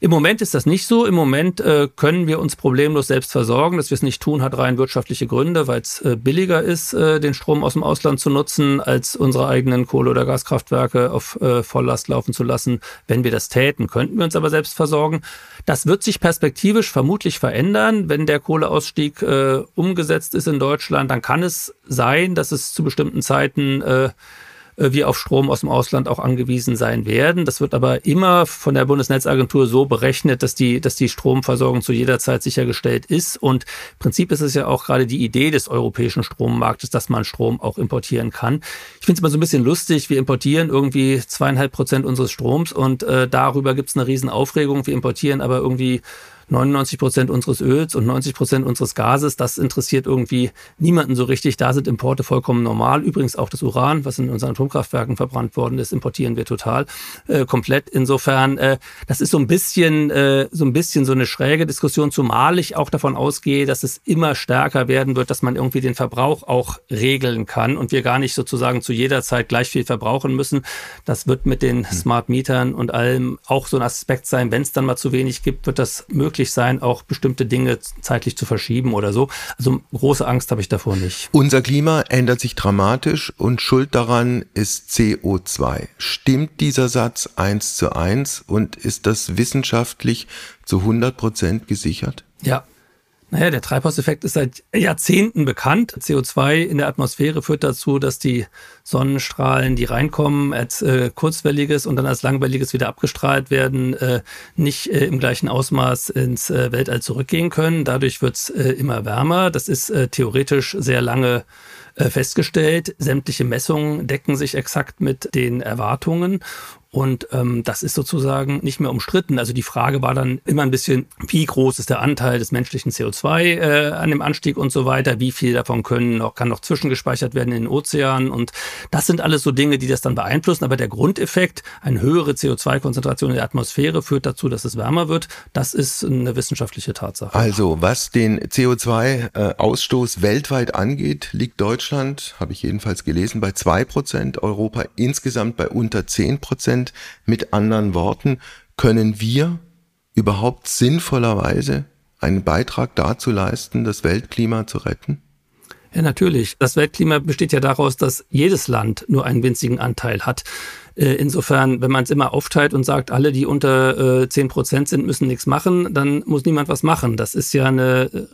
Im Moment ist das nicht so. Im Moment äh, können wir uns problemlos selbst versorgen. Dass wir es nicht tun, hat rein wirtschaftliche Gründe, weil es äh, billiger ist, äh, den Strom aus dem Ausland zu nutzen, als unsere eigenen Kohle- oder Gaskraftwerke auf äh, Volllast laufen zu lassen. Wenn wir das täten, könnten wir uns aber selbst versorgen. Das wird sich perspektivisch vermutlich verändern. Wenn der Kohleausstieg äh, umgesetzt ist in Deutschland, dann kann es sein, dass es zu bestimmten Zeiten äh, wir auf Strom aus dem Ausland auch angewiesen sein werden. Das wird aber immer von der Bundesnetzagentur so berechnet, dass die, dass die Stromversorgung zu jeder Zeit sichergestellt ist. Und im Prinzip ist es ja auch gerade die Idee des europäischen Strommarktes, dass man Strom auch importieren kann. Ich finde es immer so ein bisschen lustig. Wir importieren irgendwie zweieinhalb Prozent unseres Stroms und äh, darüber gibt es eine riesen Aufregung. Wir importieren aber irgendwie 99 Prozent unseres Öls und 90 Prozent unseres Gases, das interessiert irgendwie niemanden so richtig. Da sind Importe vollkommen normal. Übrigens auch das Uran, was in unseren Atomkraftwerken verbrannt worden ist, importieren wir total äh, komplett. Insofern, äh, das ist so ein bisschen, äh, so ein bisschen so eine schräge Diskussion, zumal ich auch davon ausgehe, dass es immer stärker werden wird, dass man irgendwie den Verbrauch auch regeln kann und wir gar nicht sozusagen zu jeder Zeit gleich viel verbrauchen müssen. Das wird mit den hm. Smart Mietern und allem auch so ein Aspekt sein. Wenn es dann mal zu wenig gibt, wird das möglich sein, auch bestimmte Dinge zeitlich zu verschieben oder so. Also große Angst habe ich davor nicht. Unser Klima ändert sich dramatisch und Schuld daran ist CO2. Stimmt dieser Satz eins zu eins und ist das wissenschaftlich zu 100 Prozent gesichert? Ja, naja, der Treibhauseffekt ist seit Jahrzehnten bekannt. CO2 in der Atmosphäre führt dazu, dass die Sonnenstrahlen, die reinkommen, als äh, kurzwelliges und dann als langwelliges wieder abgestrahlt werden, äh, nicht äh, im gleichen Ausmaß ins äh, Weltall zurückgehen können. Dadurch wird es äh, immer wärmer. Das ist äh, theoretisch sehr lange festgestellt. Sämtliche Messungen decken sich exakt mit den Erwartungen. Und ähm, das ist sozusagen nicht mehr umstritten. Also die Frage war dann immer ein bisschen, wie groß ist der Anteil des menschlichen CO2 äh, an dem Anstieg und so weiter, wie viel davon können noch, kann noch zwischengespeichert werden in den Ozeanen. Und das sind alles so Dinge, die das dann beeinflussen. Aber der Grundeffekt, eine höhere CO2-Konzentration in der Atmosphäre führt dazu, dass es wärmer wird. Das ist eine wissenschaftliche Tatsache. Also was den CO2-Ausstoß weltweit angeht, liegt Deutschland, habe ich jedenfalls gelesen, bei zwei Prozent, Europa insgesamt bei unter zehn Prozent sind. Mit anderen Worten, können wir überhaupt sinnvollerweise einen Beitrag dazu leisten, das Weltklima zu retten? Ja, natürlich. Das Weltklima besteht ja daraus, dass jedes Land nur einen winzigen Anteil hat. Äh, insofern, wenn man es immer aufteilt und sagt, alle, die unter zehn Prozent sind, müssen nichts machen, dann muss niemand was machen. Das ist ja eine äh,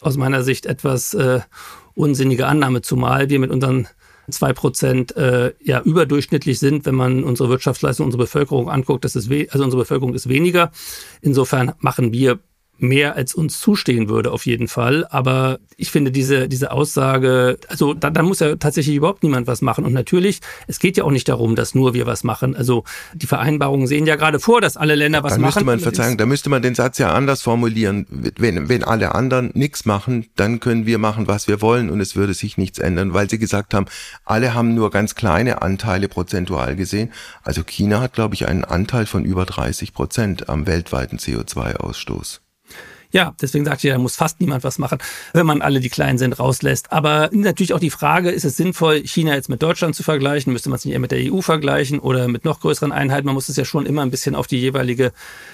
aus meiner Sicht etwas äh, unsinnige Annahme, zumal wir mit unseren zwei Prozent äh, ja überdurchschnittlich sind, wenn man unsere Wirtschaftsleistung, unsere Bevölkerung anguckt. Das ist also unsere Bevölkerung ist weniger. Insofern machen wir mehr als uns zustehen würde, auf jeden Fall. Aber ich finde diese, diese Aussage, also da, da muss ja tatsächlich überhaupt niemand was machen. Und natürlich, es geht ja auch nicht darum, dass nur wir was machen. Also die Vereinbarungen sehen ja gerade vor, dass alle Länder was da machen. Müsste man verzeihen, da müsste man den Satz ja anders formulieren. Wenn, wenn alle anderen nichts machen, dann können wir machen, was wir wollen und es würde sich nichts ändern, weil sie gesagt haben, alle haben nur ganz kleine Anteile prozentual gesehen. Also China hat, glaube ich, einen Anteil von über 30 Prozent am weltweiten CO2-Ausstoß. Ja, deswegen sagt ihr, da muss fast niemand was machen, wenn man alle, die klein sind, rauslässt. Aber natürlich auch die Frage, ist es sinnvoll, China jetzt mit Deutschland zu vergleichen? Müsste man es nicht eher mit der EU vergleichen oder mit noch größeren Einheiten? Man muss es ja schon immer ein bisschen auf die jeweilige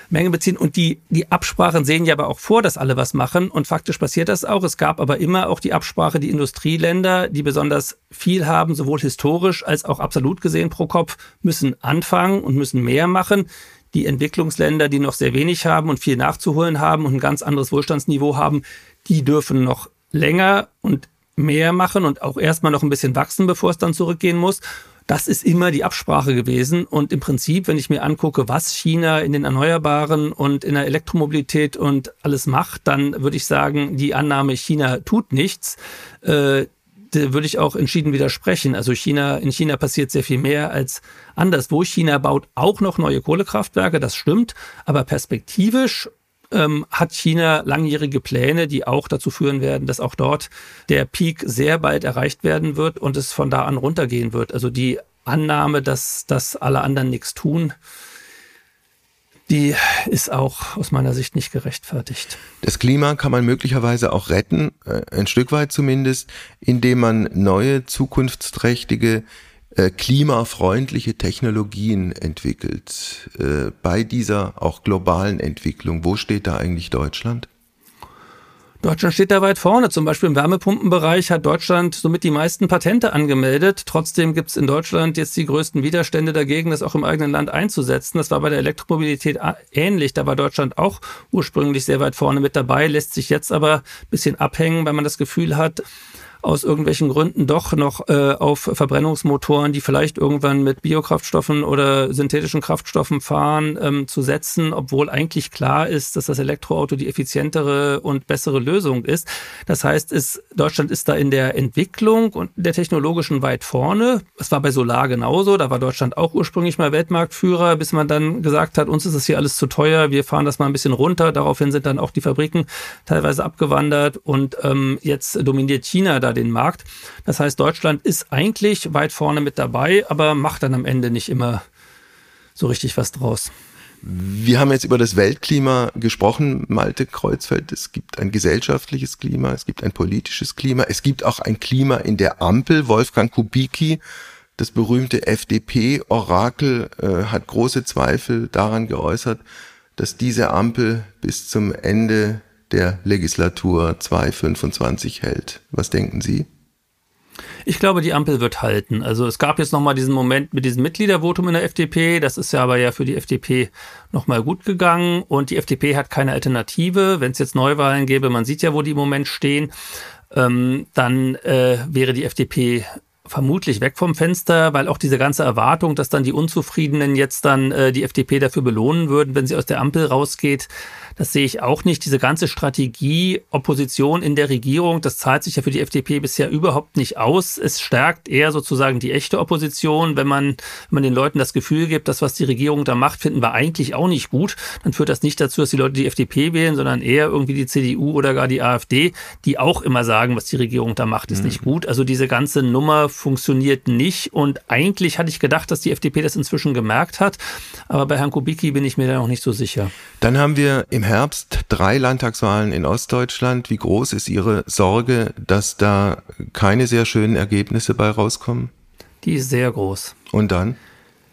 Menge beziehen. Und die, die Absprachen sehen ja aber auch vor, dass alle was machen. Und faktisch passiert das auch. Es gab aber immer auch die Absprache, die Industrieländer, die besonders viel haben, sowohl historisch als auch absolut gesehen pro Kopf, müssen anfangen und müssen mehr machen die Entwicklungsländer, die noch sehr wenig haben und viel nachzuholen haben und ein ganz anderes Wohlstandsniveau haben, die dürfen noch länger und mehr machen und auch erstmal noch ein bisschen wachsen, bevor es dann zurückgehen muss. Das ist immer die Absprache gewesen. Und im Prinzip, wenn ich mir angucke, was China in den Erneuerbaren und in der Elektromobilität und alles macht, dann würde ich sagen, die Annahme, China tut nichts, äh, würde ich auch entschieden widersprechen. Also China, in China passiert sehr viel mehr als anderswo. China baut auch noch neue Kohlekraftwerke, das stimmt, aber perspektivisch ähm, hat China langjährige Pläne, die auch dazu führen werden, dass auch dort der Peak sehr bald erreicht werden wird und es von da an runtergehen wird. Also die Annahme, dass, dass alle anderen nichts tun, die ist auch aus meiner Sicht nicht gerechtfertigt. Das Klima kann man möglicherweise auch retten, äh, ein Stück weit zumindest, indem man neue, zukunftsträchtige, äh, klimafreundliche Technologien entwickelt. Äh, bei dieser auch globalen Entwicklung, wo steht da eigentlich Deutschland? Deutschland steht da weit vorne. Zum Beispiel im Wärmepumpenbereich hat Deutschland somit die meisten Patente angemeldet. Trotzdem gibt es in Deutschland jetzt die größten Widerstände dagegen, das auch im eigenen Land einzusetzen. Das war bei der Elektromobilität ähnlich. Da war Deutschland auch ursprünglich sehr weit vorne mit dabei, lässt sich jetzt aber ein bisschen abhängen, weil man das Gefühl hat, aus irgendwelchen Gründen doch noch äh, auf Verbrennungsmotoren, die vielleicht irgendwann mit Biokraftstoffen oder synthetischen Kraftstoffen fahren, ähm, zu setzen, obwohl eigentlich klar ist, dass das Elektroauto die effizientere und bessere Lösung ist. Das heißt, es, Deutschland ist da in der Entwicklung und der technologischen weit vorne. Es war bei Solar genauso, da war Deutschland auch ursprünglich mal Weltmarktführer, bis man dann gesagt hat, uns ist es hier alles zu teuer, wir fahren das mal ein bisschen runter. Daraufhin sind dann auch die Fabriken teilweise abgewandert und ähm, jetzt dominiert China da da den Markt. Das heißt, Deutschland ist eigentlich weit vorne mit dabei, aber macht dann am Ende nicht immer so richtig was draus. Wir haben jetzt über das Weltklima gesprochen, Malte Kreuzfeld. Es gibt ein gesellschaftliches Klima, es gibt ein politisches Klima, es gibt auch ein Klima in der Ampel. Wolfgang Kubicki, das berühmte FDP-Orakel, äh, hat große Zweifel daran geäußert, dass diese Ampel bis zum Ende der Legislatur 225 hält. Was denken Sie? Ich glaube, die Ampel wird halten. Also es gab jetzt nochmal diesen Moment mit diesem Mitgliedervotum in der FDP. Das ist ja aber ja für die FDP nochmal gut gegangen. Und die FDP hat keine Alternative. Wenn es jetzt Neuwahlen gäbe, man sieht ja, wo die im Moment stehen, ähm, dann äh, wäre die FDP vermutlich weg vom Fenster, weil auch diese ganze Erwartung, dass dann die Unzufriedenen jetzt dann äh, die FDP dafür belohnen würden, wenn sie aus der Ampel rausgeht, das sehe ich auch nicht. Diese ganze Strategie Opposition in der Regierung, das zahlt sich ja für die FDP bisher überhaupt nicht aus. Es stärkt eher sozusagen die echte Opposition. Wenn man, wenn man den Leuten das Gefühl gibt, das, was die Regierung da macht, finden wir eigentlich auch nicht gut, dann führt das nicht dazu, dass die Leute die FDP wählen, sondern eher irgendwie die CDU oder gar die AfD, die auch immer sagen, was die Regierung da macht, ist mhm. nicht gut. Also diese ganze Nummer funktioniert nicht. Und eigentlich hatte ich gedacht, dass die FDP das inzwischen gemerkt hat. Aber bei Herrn Kubicki bin ich mir da noch nicht so sicher. Dann haben wir im Herbst drei Landtagswahlen in Ostdeutschland. Wie groß ist Ihre Sorge, dass da keine sehr schönen Ergebnisse bei rauskommen? Die ist sehr groß. Und dann?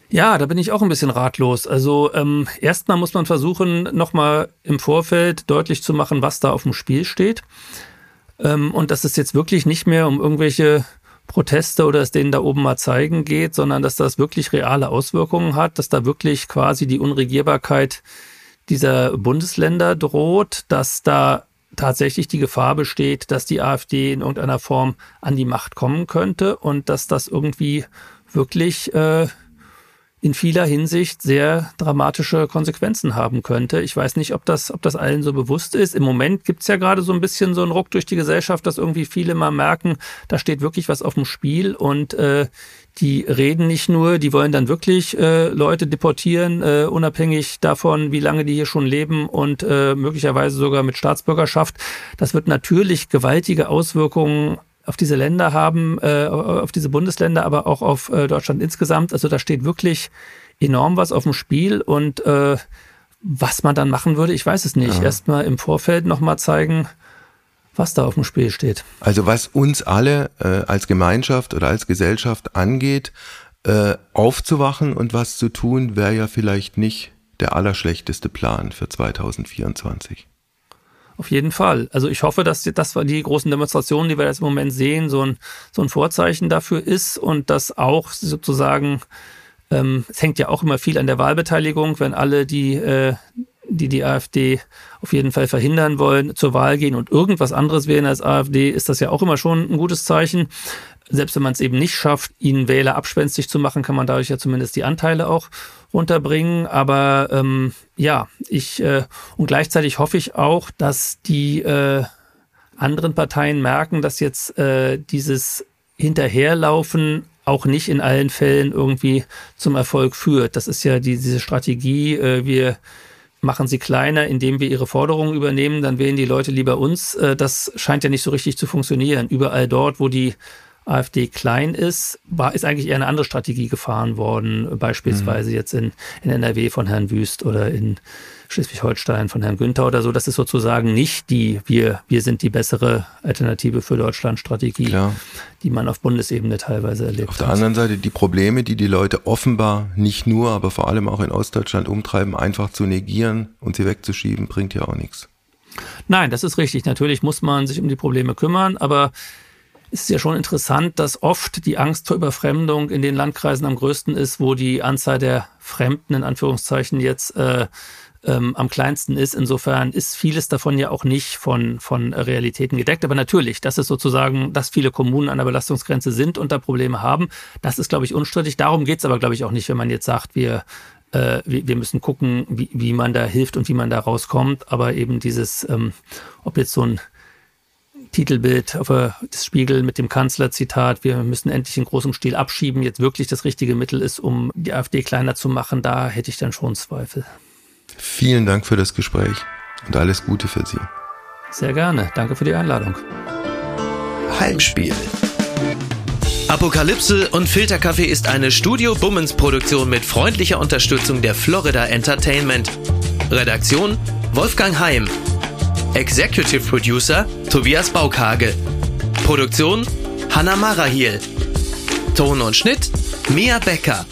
Ja, da bin ich auch ein bisschen ratlos. Also ähm, erstmal muss man versuchen, nochmal im Vorfeld deutlich zu machen, was da auf dem Spiel steht. Ähm, und dass es jetzt wirklich nicht mehr um irgendwelche Proteste oder es denen da oben mal zeigen geht, sondern dass das wirklich reale Auswirkungen hat, dass da wirklich quasi die Unregierbarkeit dieser Bundesländer droht, dass da tatsächlich die Gefahr besteht, dass die AfD in irgendeiner Form an die Macht kommen könnte und dass das irgendwie wirklich äh, in vieler Hinsicht sehr dramatische Konsequenzen haben könnte. Ich weiß nicht, ob das, ob das allen so bewusst ist. Im Moment gibt's ja gerade so ein bisschen so einen Ruck durch die Gesellschaft, dass irgendwie viele mal merken, da steht wirklich was auf dem Spiel und äh, die reden nicht nur, die wollen dann wirklich äh, Leute deportieren, äh, unabhängig davon, wie lange die hier schon leben und äh, möglicherweise sogar mit Staatsbürgerschaft. Das wird natürlich gewaltige Auswirkungen auf diese Länder haben, äh, auf diese Bundesländer, aber auch auf äh, Deutschland insgesamt. Also da steht wirklich enorm was auf dem Spiel und äh, was man dann machen würde, ich weiß es nicht. Ja. Erstmal im Vorfeld nochmal zeigen, was da auf dem Spiel steht. Also was uns alle äh, als Gemeinschaft oder als Gesellschaft angeht, äh, aufzuwachen und was zu tun, wäre ja vielleicht nicht der allerschlechteste Plan für 2024. Auf jeden Fall. Also ich hoffe, dass das die großen Demonstrationen, die wir jetzt im Moment sehen, so ein, so ein Vorzeichen dafür ist und dass auch sozusagen, ähm, es hängt ja auch immer viel an der Wahlbeteiligung, wenn alle die, äh, die die AfD auf jeden Fall verhindern wollen, zur Wahl gehen und irgendwas anderes wählen als AfD, ist das ja auch immer schon ein gutes Zeichen. Selbst wenn man es eben nicht schafft, ihnen Wähler abspenstig zu machen, kann man dadurch ja zumindest die Anteile auch runterbringen. Aber ähm, ja, ich äh, und gleichzeitig hoffe ich auch, dass die äh, anderen Parteien merken, dass jetzt äh, dieses Hinterherlaufen auch nicht in allen Fällen irgendwie zum Erfolg führt. Das ist ja die, diese Strategie, äh, wir machen sie kleiner, indem wir ihre Forderungen übernehmen, dann wählen die Leute lieber uns. Äh, das scheint ja nicht so richtig zu funktionieren. Überall dort, wo die AfD klein ist, war, ist eigentlich eher eine andere Strategie gefahren worden, beispielsweise mhm. jetzt in, in NRW von Herrn Wüst oder in Schleswig-Holstein von Herrn Günther oder so. Das ist sozusagen nicht die, wir, wir sind die bessere Alternative für Deutschland Strategie, Klar. die man auf Bundesebene teilweise erlebt Auf der hat. anderen Seite die Probleme, die die Leute offenbar nicht nur, aber vor allem auch in Ostdeutschland umtreiben, einfach zu negieren und sie wegzuschieben, bringt ja auch nichts. Nein, das ist richtig. Natürlich muss man sich um die Probleme kümmern, aber ist ja schon interessant, dass oft die Angst vor Überfremdung in den Landkreisen am größten ist, wo die Anzahl der Fremden in Anführungszeichen jetzt äh, ähm, am kleinsten ist. Insofern ist vieles davon ja auch nicht von, von Realitäten gedeckt. Aber natürlich, dass es sozusagen, dass viele Kommunen an der Belastungsgrenze sind und da Probleme haben, das ist, glaube ich, unstrittig. Darum geht es aber, glaube ich, auch nicht, wenn man jetzt sagt, wir, äh, wir, wir, müssen gucken, wie, wie man da hilft und wie man da rauskommt. Aber eben dieses, ähm, ob jetzt so ein Titelbild auf das Spiegel mit dem Kanzlerzitat, wir müssen endlich in großem Stil abschieben, jetzt wirklich das richtige Mittel ist, um die AfD kleiner zu machen, da hätte ich dann schon Zweifel. Vielen Dank für das Gespräch und alles Gute für Sie. Sehr gerne. Danke für die Einladung. Heimspiel. Apokalypse und Filterkaffee ist eine Studio Bummens Produktion mit freundlicher Unterstützung der Florida Entertainment. Redaktion Wolfgang Heim. Executive Producer Tobias Baukage. Produktion Hanna Marahiel. Ton und Schnitt Mia Becker.